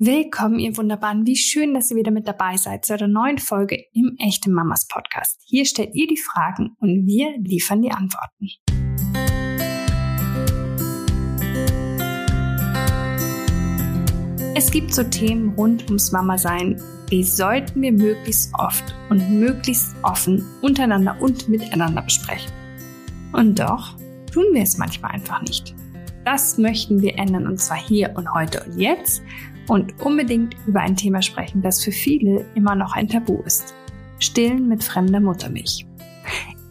Willkommen, ihr Wunderbaren. Wie schön, dass ihr wieder mit dabei seid zu einer neuen Folge im Echte Mamas Podcast. Hier stellt ihr die Fragen und wir liefern die Antworten. Es gibt so Themen rund ums Mama-Sein, die sollten wir möglichst oft und möglichst offen untereinander und miteinander besprechen. Und doch tun wir es manchmal einfach nicht. Das möchten wir ändern und zwar hier und heute und jetzt und unbedingt über ein Thema sprechen, das für viele immer noch ein Tabu ist. Stillen mit fremder Muttermilch.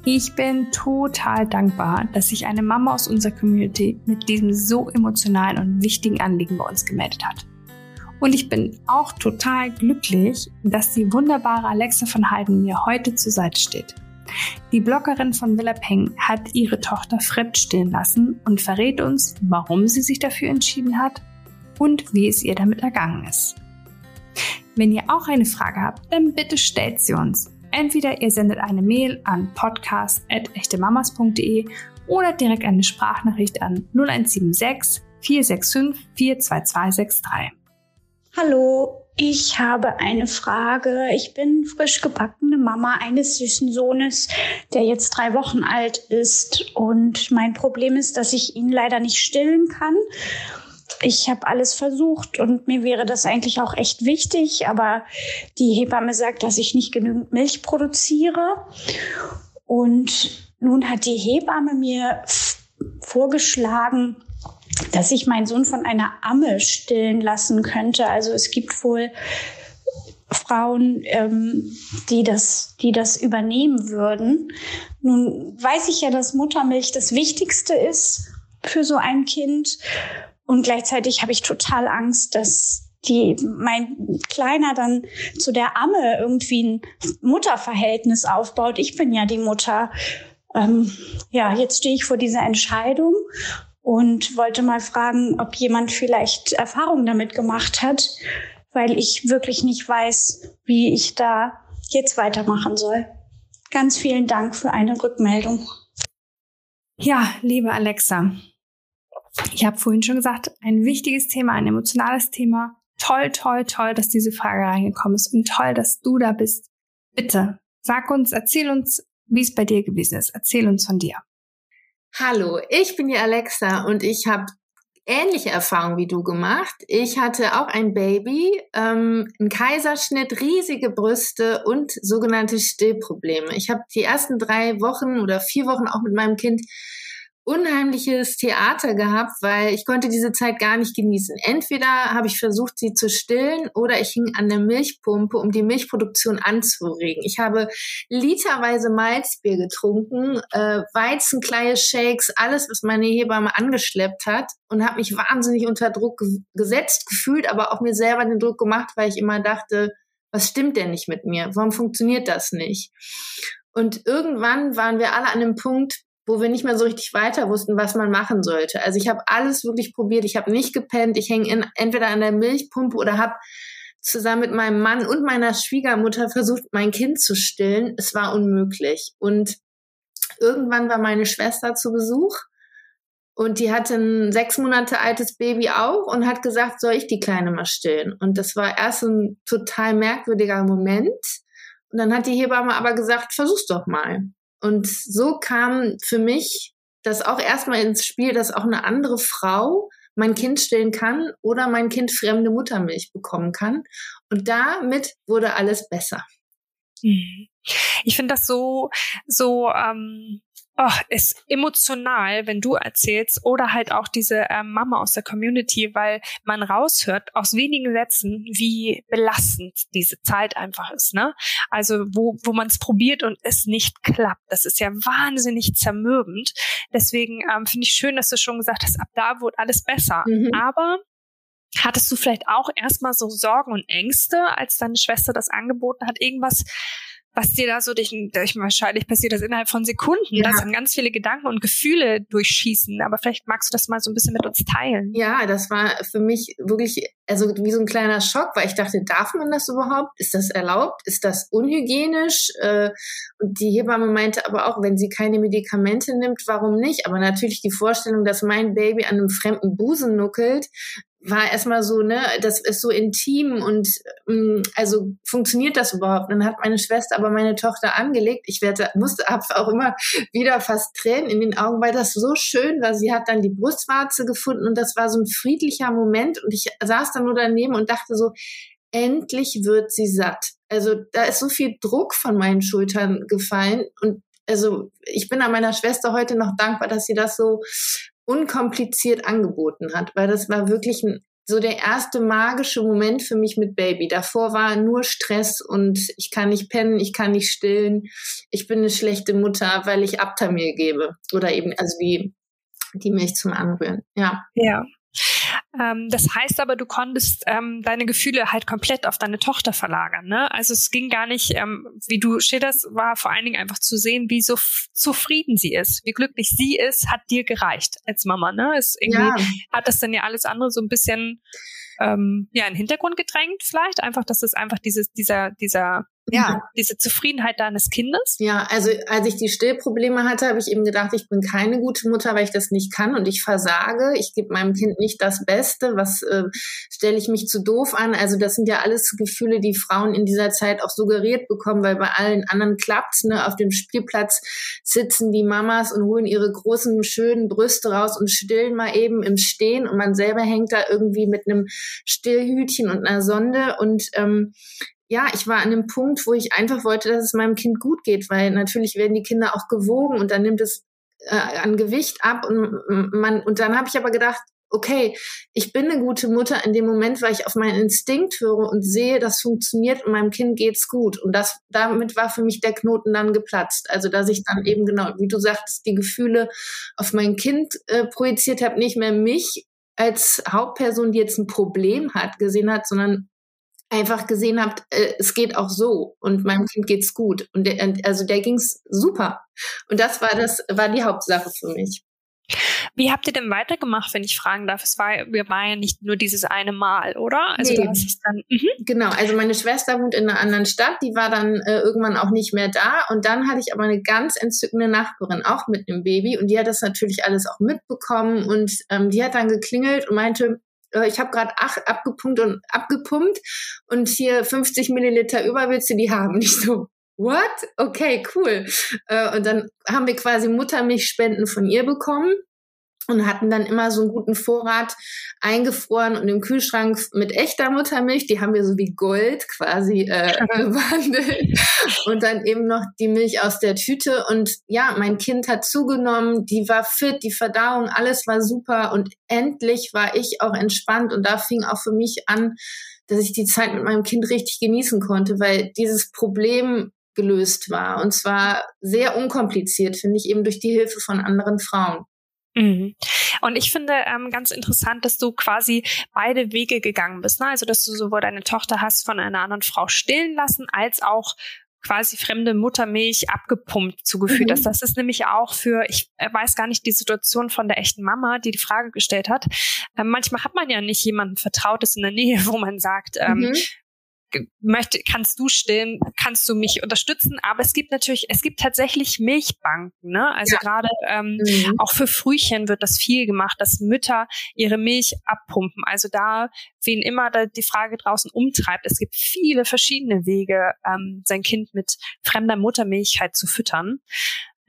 Ich bin total dankbar, dass sich eine Mama aus unserer Community mit diesem so emotionalen und wichtigen Anliegen bei uns gemeldet hat. Und ich bin auch total glücklich, dass die wunderbare Alexa von Heiden mir heute zur Seite steht. Die Bloggerin von Villa Peng hat ihre Tochter Fred stillen lassen und verrät uns, warum sie sich dafür entschieden hat und wie es ihr damit ergangen ist. Wenn ihr auch eine Frage habt, dann bitte stellt sie uns. Entweder ihr sendet eine Mail an podcast.echtemamas.de oder direkt eine Sprachnachricht an 0176 465 42263. Hallo, ich habe eine Frage. Ich bin frisch gebackene Mama eines süßen Sohnes, der jetzt drei Wochen alt ist. Und mein Problem ist, dass ich ihn leider nicht stillen kann ich habe alles versucht und mir wäre das eigentlich auch echt wichtig, aber die Hebamme sagt, dass ich nicht genügend Milch produziere. Und nun hat die Hebamme mir vorgeschlagen, dass ich meinen Sohn von einer Amme stillen lassen könnte. Also es gibt wohl Frauen, ähm, die das, die das übernehmen würden. Nun weiß ich ja, dass Muttermilch das Wichtigste ist für so ein Kind. Und gleichzeitig habe ich total Angst, dass die mein Kleiner dann zu der Amme irgendwie ein Mutterverhältnis aufbaut. Ich bin ja die Mutter. Ähm, ja, jetzt stehe ich vor dieser Entscheidung und wollte mal fragen, ob jemand vielleicht Erfahrung damit gemacht hat, weil ich wirklich nicht weiß, wie ich da jetzt weitermachen soll. Ganz vielen Dank für eine Rückmeldung. Ja, liebe Alexa, ich habe vorhin schon gesagt, ein wichtiges Thema, ein emotionales Thema. Toll, toll, toll, dass diese Frage reingekommen ist und toll, dass du da bist. Bitte, sag uns, erzähl uns, wie es bei dir gewesen ist. Erzähl uns von dir. Hallo, ich bin die Alexa und ich habe ähnliche Erfahrungen wie du gemacht. Ich hatte auch ein Baby, ähm, einen Kaiserschnitt, riesige Brüste und sogenannte Stillprobleme. Ich habe die ersten drei Wochen oder vier Wochen auch mit meinem Kind unheimliches Theater gehabt, weil ich konnte diese Zeit gar nicht genießen. Entweder habe ich versucht, sie zu stillen oder ich hing an der Milchpumpe, um die Milchproduktion anzuregen. Ich habe literweise Malzbier getrunken, äh, Weizenkleie Shakes, alles, was meine Hebamme angeschleppt hat und habe mich wahnsinnig unter Druck ge gesetzt gefühlt, aber auch mir selber den Druck gemacht, weil ich immer dachte, was stimmt denn nicht mit mir? Warum funktioniert das nicht? Und irgendwann waren wir alle an einem Punkt, wo wir nicht mehr so richtig weiter wussten, was man machen sollte. Also ich habe alles wirklich probiert. Ich habe nicht gepennt. Ich hänge entweder an der Milchpumpe oder habe zusammen mit meinem Mann und meiner Schwiegermutter versucht, mein Kind zu stillen. Es war unmöglich. Und irgendwann war meine Schwester zu Besuch und die hatte ein sechs Monate altes Baby auch und hat gesagt, soll ich die Kleine mal stillen? Und das war erst ein total merkwürdiger Moment. Und dann hat die Hebamme aber gesagt, versuch's doch mal. Und so kam für mich das auch erstmal ins Spiel, dass auch eine andere Frau mein Kind stillen kann oder mein Kind fremde Muttermilch bekommen kann. Und damit wurde alles besser. Mhm. Ich finde das so, so ähm, oh, ist emotional, wenn du erzählst oder halt auch diese äh, Mama aus der Community, weil man raushört aus wenigen Sätzen, wie belastend diese Zeit einfach ist, ne? Also wo wo man es probiert und es nicht klappt, das ist ja wahnsinnig zermürbend. Deswegen ähm, finde ich schön, dass du schon gesagt hast, ab da wird alles besser. Mhm. Aber Hattest du vielleicht auch erstmal so Sorgen und Ängste, als deine Schwester das angeboten hat, irgendwas was dir da so durch, durch wahrscheinlich passiert das innerhalb von Sekunden, ja. dass dann ganz viele Gedanken und Gefühle durchschießen. Aber vielleicht magst du das mal so ein bisschen mit uns teilen. Ja, das war für mich wirklich, also wie so ein kleiner Schock, weil ich dachte, darf man das überhaupt? Ist das erlaubt? Ist das unhygienisch? Äh, und die Hebamme meinte aber auch, wenn sie keine Medikamente nimmt, warum nicht? Aber natürlich die Vorstellung, dass mein Baby an einem fremden Busen nuckelt, war erstmal so, ne, das ist so intim und ähm, also funktioniert das überhaupt? Dann hat meine Schwester aber meine Tochter angelegt. Ich werde, musste, auch immer wieder fast Tränen in den Augen, weil das so schön war. Sie hat dann die Brustwarze gefunden und das war so ein friedlicher Moment und ich saß dann nur daneben und dachte so, endlich wird sie satt. Also da ist so viel Druck von meinen Schultern gefallen und also ich bin an meiner Schwester heute noch dankbar, dass sie das so unkompliziert angeboten hat, weil das war wirklich ein, so der erste magische Moment für mich mit Baby. Davor war nur Stress und ich kann nicht pennen, ich kann nicht stillen, ich bin eine schlechte Mutter, weil ich Abtamil gebe oder eben also wie die Milch zum Anrühren. Ja. Ja. Ähm, das heißt aber, du konntest ähm, deine Gefühle halt komplett auf deine Tochter verlagern. Ne? Also es ging gar nicht, ähm, wie du schilderst, war vor allen Dingen einfach zu sehen, wie so zufrieden sie ist, wie glücklich sie ist, hat dir gereicht als Mama. Ne? Es irgendwie ja. hat das dann ja alles andere so ein bisschen ähm, ja in den Hintergrund gedrängt vielleicht einfach, dass es einfach dieses dieser dieser ja, mhm. diese Zufriedenheit deines Kindes? Ja, also als ich die Stillprobleme hatte, habe ich eben gedacht, ich bin keine gute Mutter, weil ich das nicht kann und ich versage. Ich gebe meinem Kind nicht das Beste. Was äh, stelle ich mich zu doof an? Also das sind ja alles Gefühle, die Frauen in dieser Zeit auch suggeriert bekommen, weil bei allen anderen klappt ne? Auf dem Spielplatz sitzen die Mamas und holen ihre großen, schönen Brüste raus und stillen mal eben im Stehen und man selber hängt da irgendwie mit einem Stillhütchen und einer Sonde und ähm, ja, ich war an einem Punkt, wo ich einfach wollte, dass es meinem Kind gut geht, weil natürlich werden die Kinder auch gewogen und dann nimmt es äh, an Gewicht ab und man und dann habe ich aber gedacht, okay, ich bin eine gute Mutter. In dem Moment, weil ich auf meinen Instinkt höre und sehe, das funktioniert und meinem Kind geht's gut. Und das damit war für mich der Knoten dann geplatzt, also dass ich dann eben genau, wie du sagtest, die Gefühle auf mein Kind äh, projiziert habe, nicht mehr mich als Hauptperson, die jetzt ein Problem hat, gesehen hat, sondern einfach gesehen habt, äh, es geht auch so und meinem Kind geht's gut. Und der, also der ging's super. Und das war das, war die Hauptsache für mich. Wie habt ihr denn weitergemacht, wenn ich fragen darf? Es war, wir waren ja nicht nur dieses eine Mal, oder? Also nee. hast es dann. Mhm. Genau, also meine Schwester wohnt in einer anderen Stadt, die war dann äh, irgendwann auch nicht mehr da. Und dann hatte ich aber eine ganz entzückende Nachbarin, auch mit einem Baby. Und die hat das natürlich alles auch mitbekommen. Und ähm, die hat dann geklingelt und meinte, äh, ich habe gerade abgepumpt und abgepumpt und hier 50 Milliliter über willst du die haben? Nicht so, what? Okay, cool. Äh, und dann haben wir quasi Muttermilchspenden von ihr bekommen und hatten dann immer so einen guten Vorrat eingefroren und im Kühlschrank mit echter Muttermilch, die haben wir so wie Gold quasi äh, gewandelt und dann eben noch die Milch aus der Tüte. Und ja, mein Kind hat zugenommen, die war fit, die Verdauung, alles war super. Und endlich war ich auch entspannt. Und da fing auch für mich an, dass ich die Zeit mit meinem Kind richtig genießen konnte, weil dieses Problem gelöst war. Und zwar sehr unkompliziert, finde ich, eben durch die Hilfe von anderen Frauen. Mhm. Und ich finde ähm, ganz interessant, dass du quasi beide Wege gegangen bist. Ne? Also, dass du sowohl deine Tochter hast von einer anderen Frau stillen lassen, als auch quasi fremde Muttermilch abgepumpt zugeführt. Mhm. Das, ist nämlich auch für, ich weiß gar nicht die Situation von der echten Mama, die die Frage gestellt hat. Ähm, manchmal hat man ja nicht jemanden Vertrautes in der Nähe, wo man sagt, ähm, mhm möchte, kannst du stillen, kannst du mich unterstützen. Aber es gibt natürlich, es gibt tatsächlich Milchbanken, ne? Also ja. gerade ähm, mhm. auch für Frühchen wird das viel gemacht, dass Mütter ihre Milch abpumpen. Also da, wen immer da die Frage draußen umtreibt, es gibt viele verschiedene Wege, ähm, sein Kind mit fremder Muttermilch halt zu füttern.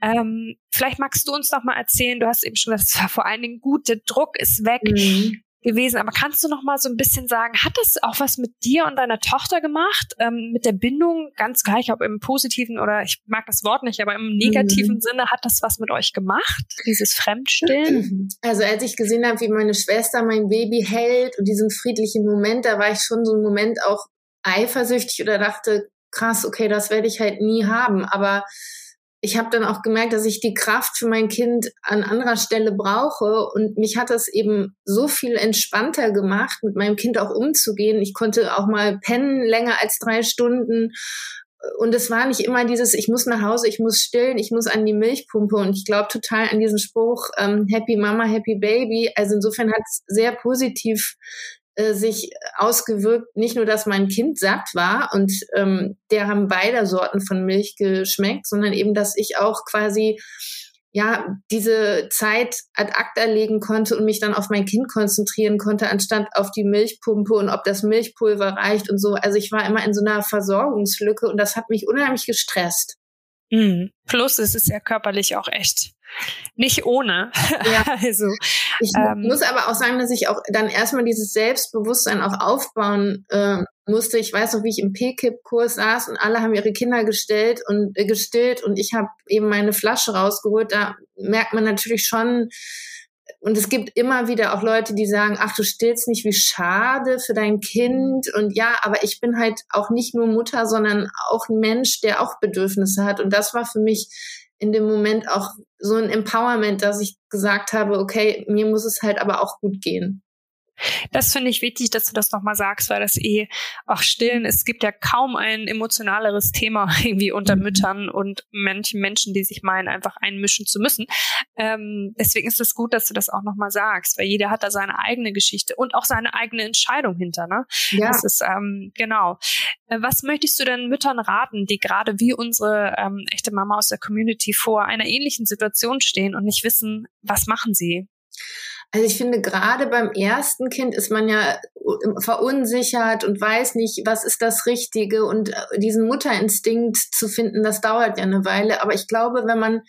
Ähm, vielleicht magst du uns noch mal erzählen, du hast eben schon gesagt, vor allen Dingen gut, der Druck ist weg. Mhm gewesen. Aber kannst du noch mal so ein bisschen sagen, hat das auch was mit dir und deiner Tochter gemacht? Ähm, mit der Bindung, ganz gleich, ob im positiven oder ich mag das Wort nicht, aber im negativen mhm. Sinne, hat das was mit euch gemacht? Dieses Fremdstillen? Also als ich gesehen habe, wie meine Schwester mein Baby hält und diesen friedlichen Moment, da war ich schon so ein Moment auch eifersüchtig oder dachte, krass, okay, das werde ich halt nie haben. Aber ich habe dann auch gemerkt, dass ich die Kraft für mein Kind an anderer Stelle brauche und mich hat das eben so viel entspannter gemacht, mit meinem Kind auch umzugehen. Ich konnte auch mal pennen länger als drei Stunden und es war nicht immer dieses, ich muss nach Hause, ich muss stillen, ich muss an die Milchpumpe und ich glaube total an diesen Spruch ähm, Happy Mama, Happy Baby. Also insofern hat es sehr positiv äh, sich ausgewirkt, nicht nur, dass mein Kind satt war und ähm, der haben beide Sorten von Milch geschmeckt, sondern eben, dass ich auch quasi ja, diese Zeit ad acta legen konnte und mich dann auf mein Kind konzentrieren konnte, anstatt auf die Milchpumpe und ob das Milchpulver reicht und so. Also ich war immer in so einer Versorgungslücke und das hat mich unheimlich gestresst. Mhm. Plus es ist ja körperlich auch echt nicht ohne. Ja. also, ich ähm, muss aber auch sagen, dass ich auch dann erstmal dieses Selbstbewusstsein auch aufbauen äh, musste. Ich weiß noch, wie ich im PKIP-Kurs saß und alle haben ihre Kinder gestellt und äh, gestillt und ich habe eben meine Flasche rausgeholt. Da merkt man natürlich schon, und es gibt immer wieder auch Leute, die sagen, ach, du stillst nicht, wie schade für dein Kind. Und ja, aber ich bin halt auch nicht nur Mutter, sondern auch ein Mensch, der auch Bedürfnisse hat. Und das war für mich in dem Moment auch so ein Empowerment, dass ich gesagt habe, okay, mir muss es halt aber auch gut gehen. Das finde ich wichtig, dass du das nochmal sagst, weil das eh auch stillen, es gibt ja kaum ein emotionaleres Thema irgendwie unter mhm. Müttern und manchen Menschen, die sich meinen, einfach einmischen zu müssen. Ähm, deswegen ist es gut, dass du das auch nochmal sagst, weil jeder hat da seine eigene Geschichte und auch seine eigene Entscheidung hinter, ne? Ja. Das ist, ähm, genau. Äh, was möchtest du denn Müttern raten, die gerade wie unsere ähm, echte Mama aus der Community vor einer ähnlichen Situation stehen und nicht wissen, was machen sie? Also ich finde, gerade beim ersten Kind ist man ja verunsichert und weiß nicht, was ist das Richtige und äh, diesen Mutterinstinkt zu finden, das dauert ja eine Weile. Aber ich glaube, wenn man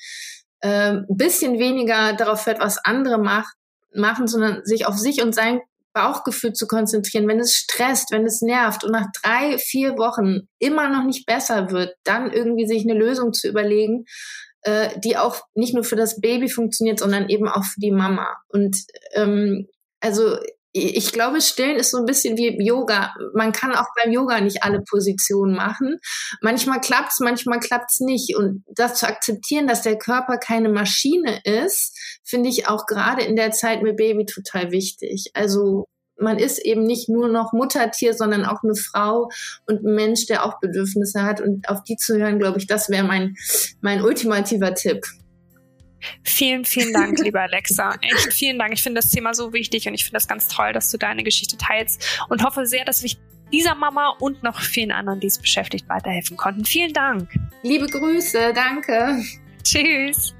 äh, ein bisschen weniger darauf hört, was andere macht, machen, sondern sich auf sich und sein Bauchgefühl zu konzentrieren, wenn es stresst, wenn es nervt und nach drei, vier Wochen immer noch nicht besser wird, dann irgendwie sich eine Lösung zu überlegen, äh, die auch nicht nur für das Baby funktioniert, sondern eben auch für die Mama. Und ähm, also ich glaube, Stillen ist so ein bisschen wie Yoga. Man kann auch beim Yoga nicht alle Positionen machen. Manchmal klappt's, manchmal klappt's nicht. Und das zu akzeptieren, dass der Körper keine Maschine ist, finde ich auch gerade in der Zeit mit Baby total wichtig. Also man ist eben nicht nur noch Muttertier, sondern auch eine Frau und ein Mensch, der auch Bedürfnisse hat. Und auf die zu hören, glaube ich, das wäre mein, mein ultimativer Tipp. Vielen, vielen Dank, liebe Alexa. Echt vielen Dank. Ich finde das Thema so wichtig und ich finde das ganz toll, dass du deine Geschichte teilst und hoffe sehr, dass wir dieser Mama und noch vielen anderen, die es beschäftigt, weiterhelfen konnten. Vielen Dank. Liebe Grüße, danke. Tschüss.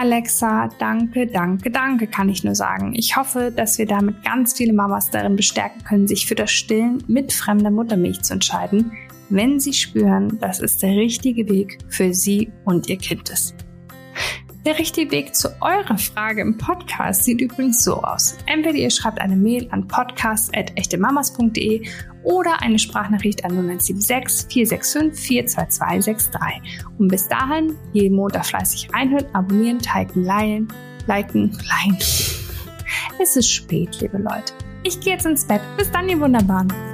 Alexa, danke, danke, danke, kann ich nur sagen. Ich hoffe, dass wir damit ganz viele Mamas darin bestärken können, sich für das Stillen mit fremder Muttermilch zu entscheiden, wenn sie spüren, dass es der richtige Weg für sie und ihr Kind ist. Der richtige Weg zu eurer Frage im Podcast sieht übrigens so aus. Entweder ihr schreibt eine Mail an podcast.echtemamas.de oder eine Sprachnachricht an 0176 465 42263. Und bis dahin jeden Montag fleißig reinhören, abonnieren, teilen, liken, liken, liken. Es ist spät, liebe Leute. Ich gehe jetzt ins Bett. Bis dann, ihr Wunderbaren.